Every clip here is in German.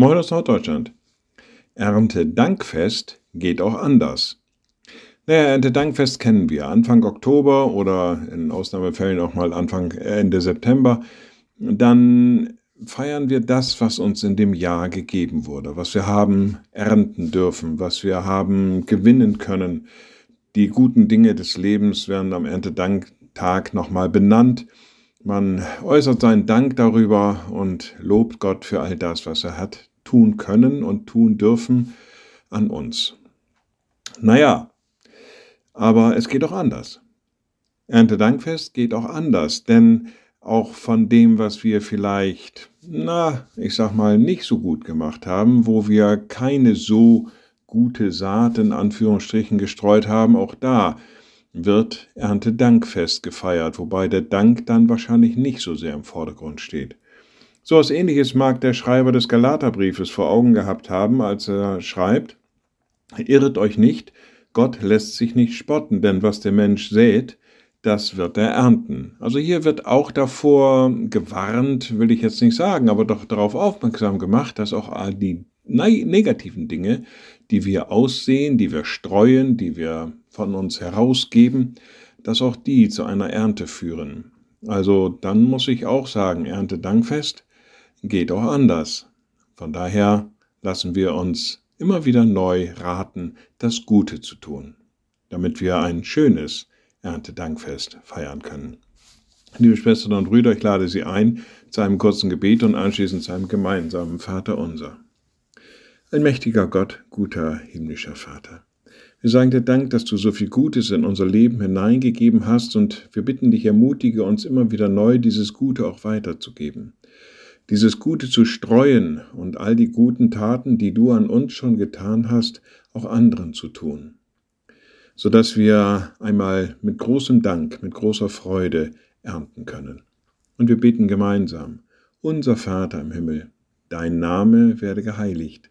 Moin aus Norddeutschland. Erntedankfest geht auch anders. Naja, Erntedankfest kennen wir. Anfang Oktober oder in Ausnahmefällen auch mal Anfang, Ende September. Dann feiern wir das, was uns in dem Jahr gegeben wurde, was wir haben ernten dürfen, was wir haben gewinnen können. Die guten Dinge des Lebens werden am Erntedanktag nochmal benannt. Man äußert seinen Dank darüber und lobt Gott für all das, was er hat tun können und tun dürfen an uns. Naja, aber es geht auch anders. Erntedankfest geht auch anders, denn auch von dem, was wir vielleicht, na, ich sag mal, nicht so gut gemacht haben, wo wir keine so gute Saat in Anführungsstrichen gestreut haben, auch da wird Erntedankfest gefeiert, wobei der Dank dann wahrscheinlich nicht so sehr im Vordergrund steht. So etwas ähnliches mag der Schreiber des Galaterbriefes vor Augen gehabt haben, als er schreibt, Irret euch nicht, Gott lässt sich nicht spotten, denn was der Mensch sät, das wird er ernten. Also hier wird auch davor gewarnt, will ich jetzt nicht sagen, aber doch darauf aufmerksam gemacht, dass auch die negativen Dinge, die wir aussehen, die wir streuen, die wir von uns herausgeben, dass auch die zu einer Ernte führen. Also dann muss ich auch sagen, Erntedankfest geht auch anders. Von daher lassen wir uns immer wieder neu raten, das Gute zu tun, damit wir ein schönes Erntedankfest feiern können. Liebe Schwestern und Brüder, ich lade Sie ein zu einem kurzen Gebet und anschließend zu einem gemeinsamen Vater unser. Ein mächtiger Gott, guter himmlischer Vater. Wir sagen dir Dank, dass du so viel Gutes in unser Leben hineingegeben hast und wir bitten dich, ermutige uns immer wieder neu, dieses Gute auch weiterzugeben. Dieses Gute zu streuen und all die guten Taten, die du an uns schon getan hast, auch anderen zu tun. Sodass wir einmal mit großem Dank, mit großer Freude ernten können. Und wir beten gemeinsam, unser Vater im Himmel, dein Name werde geheiligt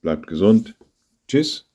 Bleibt gesund. Tschüss.